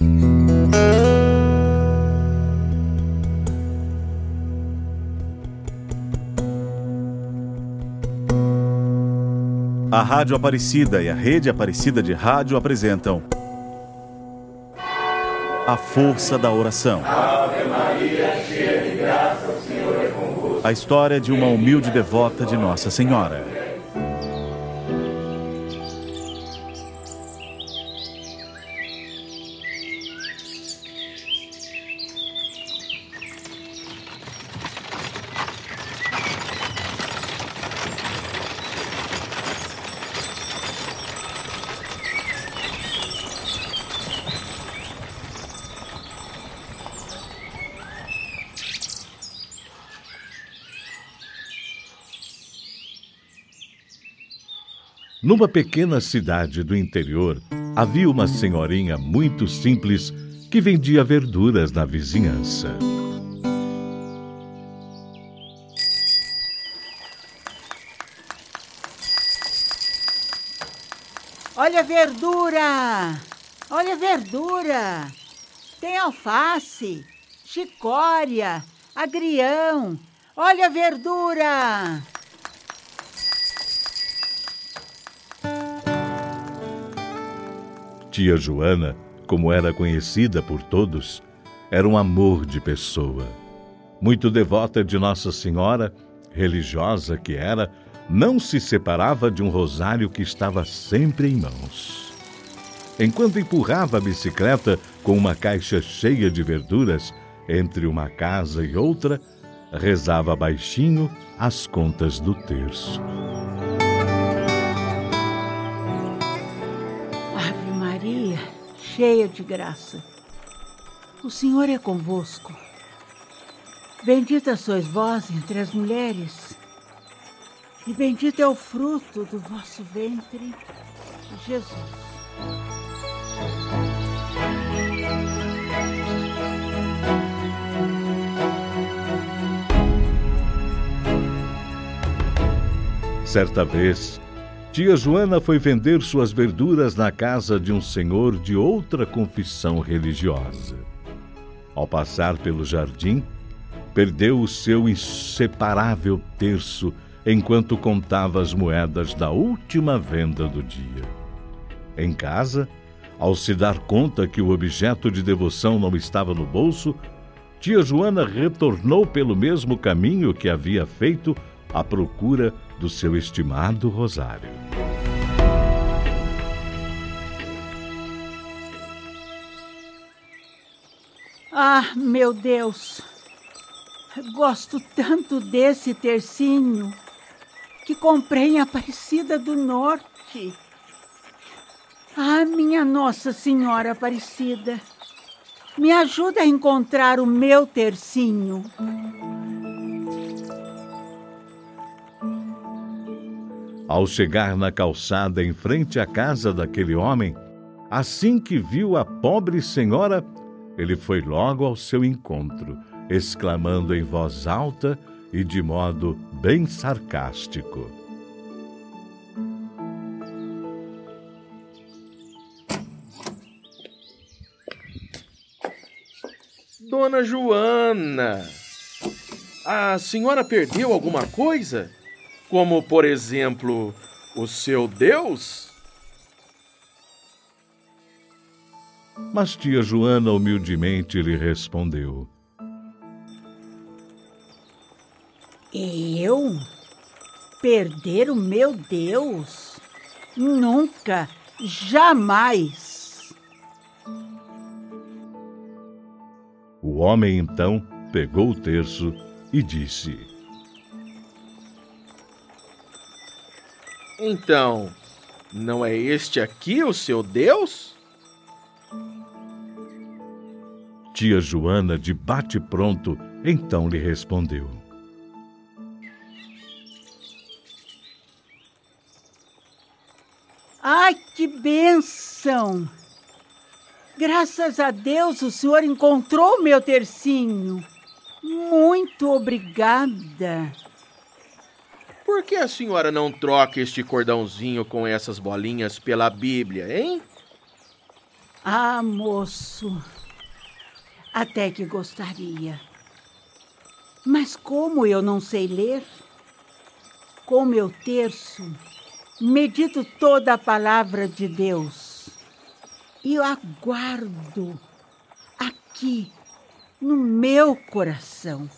A Rádio Aparecida e a Rede Aparecida de Rádio apresentam A Força da Oração. Ave Maria, cheia de graça, o Senhor é convosco. A história de uma humilde devota de Nossa Senhora. Numa pequena cidade do interior, havia uma senhorinha muito simples que vendia verduras na vizinhança. Olha a verdura! Olha a verdura! Tem alface, chicória, agrião. Olha a verdura! Tia Joana, como era conhecida por todos, era um amor de pessoa. Muito devota de Nossa Senhora, religiosa que era, não se separava de um rosário que estava sempre em mãos. Enquanto empurrava a bicicleta com uma caixa cheia de verduras entre uma casa e outra, rezava baixinho as contas do terço. Cheia de graça. O Senhor é convosco. Bendita sois vós entre as mulheres, e bendito é o fruto do vosso ventre, Jesus. Certa vez, Tia Joana foi vender suas verduras na casa de um senhor de outra confissão religiosa. Ao passar pelo jardim, perdeu o seu inseparável terço enquanto contava as moedas da última venda do dia. Em casa, ao se dar conta que o objeto de devoção não estava no bolso, tia Joana retornou pelo mesmo caminho que havia feito à procura do seu estimado rosário. Ah, meu Deus! Gosto tanto desse tercinho que comprei em Aparecida do Norte. Ah, minha Nossa Senhora Aparecida, me ajuda a encontrar o meu tercinho. Ao chegar na calçada em frente à casa daquele homem, assim que viu a pobre senhora, ele foi logo ao seu encontro, exclamando em voz alta e de modo bem sarcástico: Dona Joana, a senhora perdeu alguma coisa? Como por exemplo o seu Deus? Mas tia Joana humildemente lhe respondeu: Eu? Perder o meu Deus? Nunca, jamais. O homem então pegou o terço e disse: Então, não é este aqui o seu Deus? Tia Joana, de bate-pronto, então lhe respondeu: Ai, que bênção! Graças a Deus o senhor encontrou meu tercinho. Muito obrigada. Por que a senhora não troca este cordãozinho com essas bolinhas pela Bíblia, hein? Ah, moço, até que gostaria. Mas como eu não sei ler, com meu terço, medito toda a palavra de Deus e eu aguardo aqui no meu coração.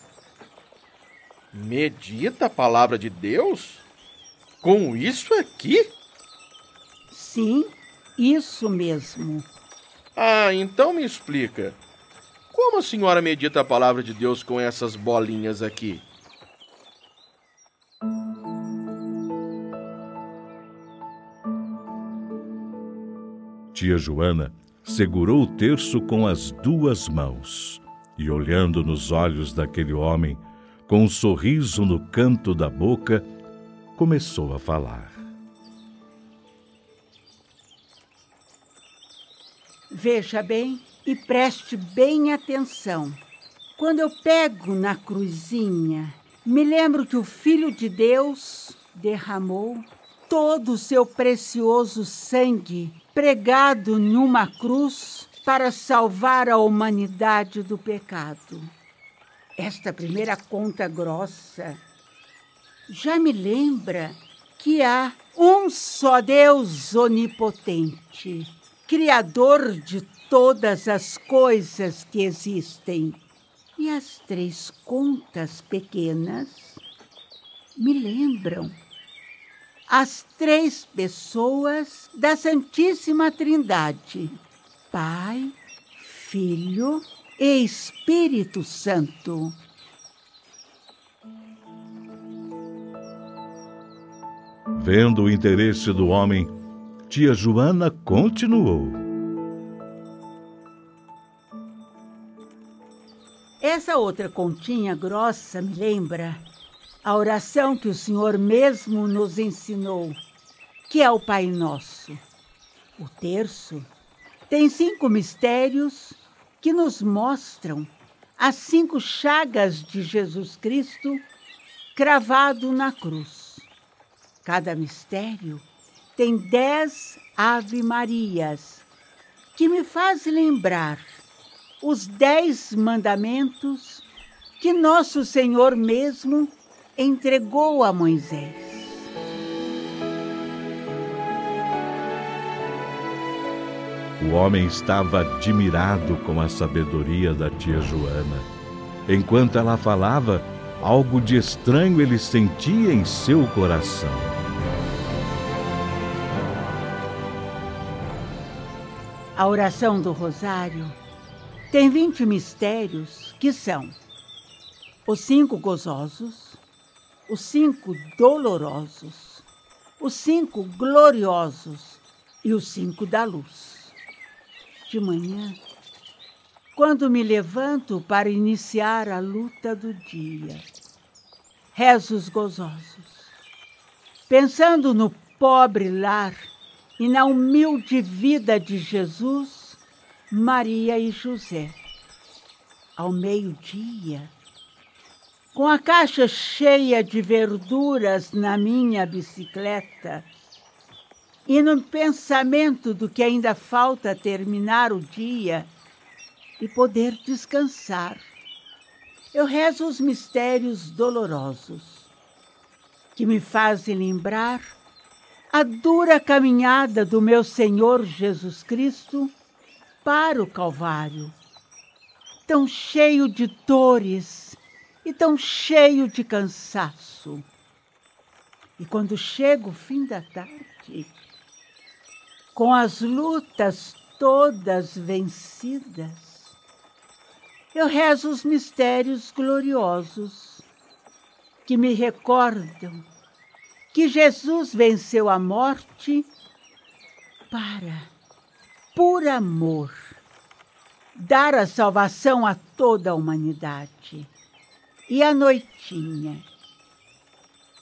Medita a palavra de Deus? Com isso aqui? Sim, isso mesmo. Ah, então me explica. Como a senhora medita a palavra de Deus com essas bolinhas aqui? Tia Joana segurou o terço com as duas mãos e, olhando nos olhos daquele homem, com um sorriso no canto da boca, começou a falar. Veja bem e preste bem atenção. Quando eu pego na cruzinha, me lembro que o Filho de Deus derramou todo o seu precioso sangue pregado em uma cruz para salvar a humanidade do pecado. Esta primeira conta grossa já me lembra que há um só Deus onipotente, Criador de todas as coisas que existem. E as três contas pequenas me lembram as três pessoas da Santíssima Trindade: Pai, Filho Espírito Santo. Vendo o interesse do homem, tia Joana continuou. Essa outra continha grossa me lembra a oração que o Senhor mesmo nos ensinou, que é o Pai Nosso. O terço tem cinco mistérios que nos mostram as cinco chagas de Jesus Cristo cravado na cruz. Cada mistério tem dez Ave-Marias, que me faz lembrar os dez mandamentos que nosso Senhor mesmo entregou a Moisés. O homem estava admirado com a sabedoria da tia Joana. Enquanto ela falava, algo de estranho ele sentia em seu coração. A oração do Rosário tem 20 mistérios que são os cinco gozosos, os cinco dolorosos, os cinco gloriosos e os cinco da luz. De manhã, quando me levanto para iniciar a luta do dia, rezo os gozosos, pensando no pobre lar e na humilde vida de Jesus, Maria e José. Ao meio-dia, com a caixa cheia de verduras na minha bicicleta e no pensamento do que ainda falta terminar o dia e poder descansar, eu rezo os mistérios dolorosos que me fazem lembrar a dura caminhada do meu Senhor Jesus Cristo para o Calvário, tão cheio de dores e tão cheio de cansaço. E quando chega o fim da tarde, com as lutas todas vencidas, eu rezo os mistérios gloriosos que me recordam que Jesus venceu a morte para, por amor, dar a salvação a toda a humanidade. E à noitinha,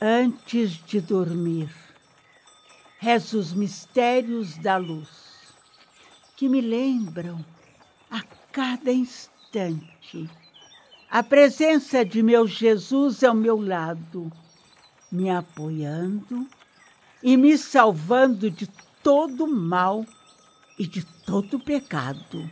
antes de dormir, rezo os mistérios da luz, que me lembram a cada instante a presença de meu Jesus ao meu lado, me apoiando e me salvando de todo mal e de todo pecado.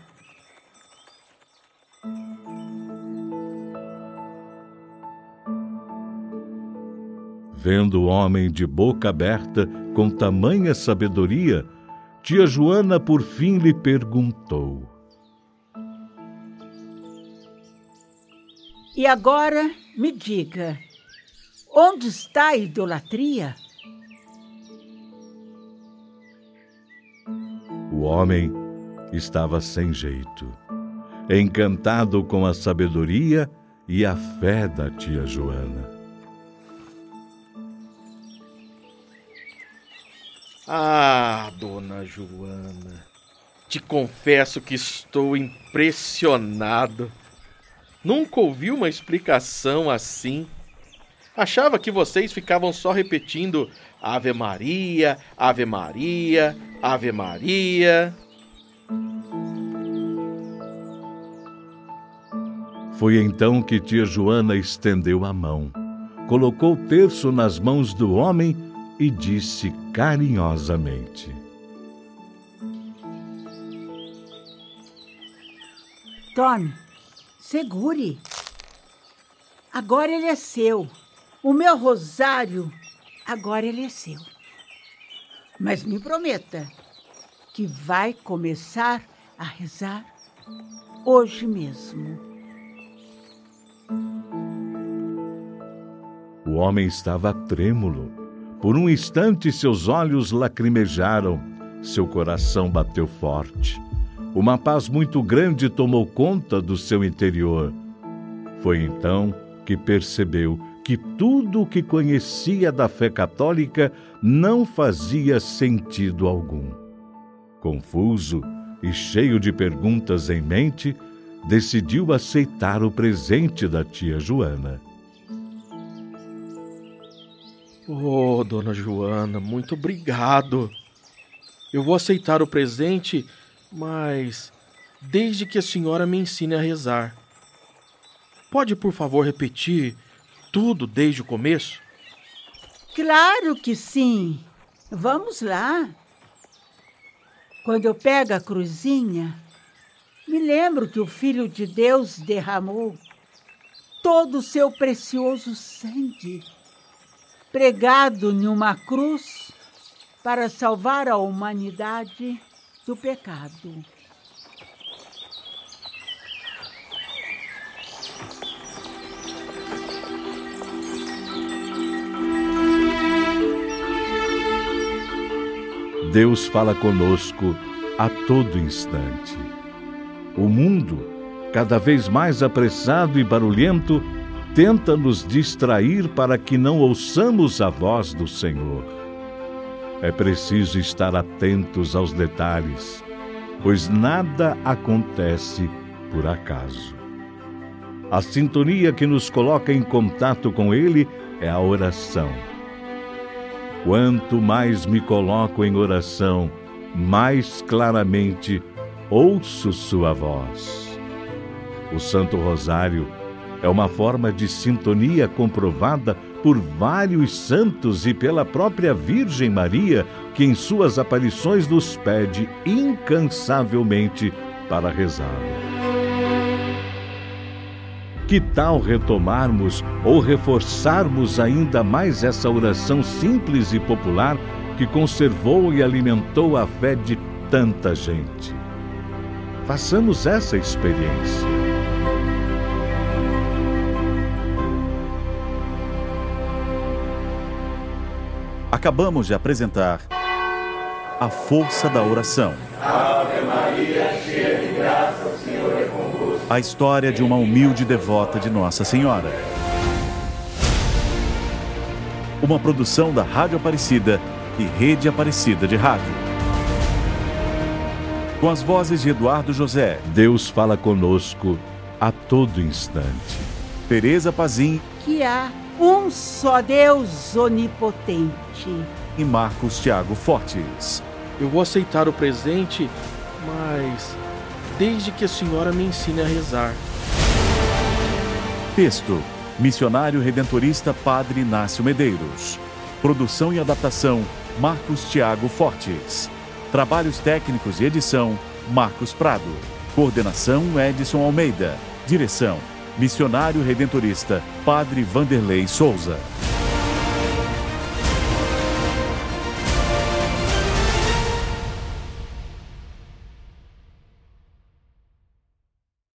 Vendo o homem de boca aberta com tamanha sabedoria, tia Joana por fim lhe perguntou: E agora me diga, onde está a idolatria? O homem estava sem jeito, encantado com a sabedoria e a fé da tia Joana. Ah, dona Joana, te confesso que estou impressionado. Nunca ouvi uma explicação assim. Achava que vocês ficavam só repetindo Ave Maria, Ave Maria, Ave Maria. Foi então que tia Joana estendeu a mão, colocou o terço nas mãos do homem e disse carinhosamente: Tome, segure. Agora ele é seu. O meu rosário, agora ele é seu. Mas me prometa que vai começar a rezar hoje mesmo. O homem estava trêmulo. Por um instante, seus olhos lacrimejaram, seu coração bateu forte. Uma paz muito grande tomou conta do seu interior. Foi então que percebeu que tudo o que conhecia da fé católica não fazia sentido algum. Confuso e cheio de perguntas em mente, decidiu aceitar o presente da tia Joana. Oh, dona Joana, muito obrigado. Eu vou aceitar o presente, mas desde que a senhora me ensine a rezar. Pode, por favor, repetir tudo desde o começo? Claro que sim. Vamos lá. Quando eu pego a cruzinha, me lembro que o Filho de Deus derramou todo o seu precioso sangue, pregado em uma cruz para salvar a humanidade do pecado. Deus fala conosco a todo instante. O mundo, cada vez mais apressado e barulhento, tenta nos distrair para que não ouçamos a voz do Senhor. É preciso estar atentos aos detalhes, pois nada acontece por acaso. A sintonia que nos coloca em contato com Ele é a oração Quanto mais me coloco em oração, mais claramente ouço Sua voz. O Santo Rosário é uma forma de sintonia comprovada por vários santos e pela própria Virgem Maria, que em suas aparições nos pede incansavelmente para rezá-lo. Que tal retomarmos ou reforçarmos ainda mais essa oração simples e popular que conservou e alimentou a fé de tanta gente? Façamos essa experiência. Acabamos de apresentar A Força da Oração. Ave Maria, cheia de graça, o Senhor é convosco. A história de uma humilde devota de Nossa Senhora. Uma produção da Rádio Aparecida e Rede Aparecida de Rádio. Com as vozes de Eduardo José, Deus fala conosco a todo instante. Tereza Pazim Que há um só Deus onipotente. e Marcos Tiago Fortes. Eu vou aceitar o presente, mas desde que a senhora me ensine a rezar. Texto: Missionário Redentorista Padre Inácio Medeiros. Produção e adaptação: Marcos Tiago Fortes. Trabalhos técnicos e edição, Marcos Prado. Coordenação, Edson Almeida. Direção, Missionário Redentorista, Padre Vanderlei Souza.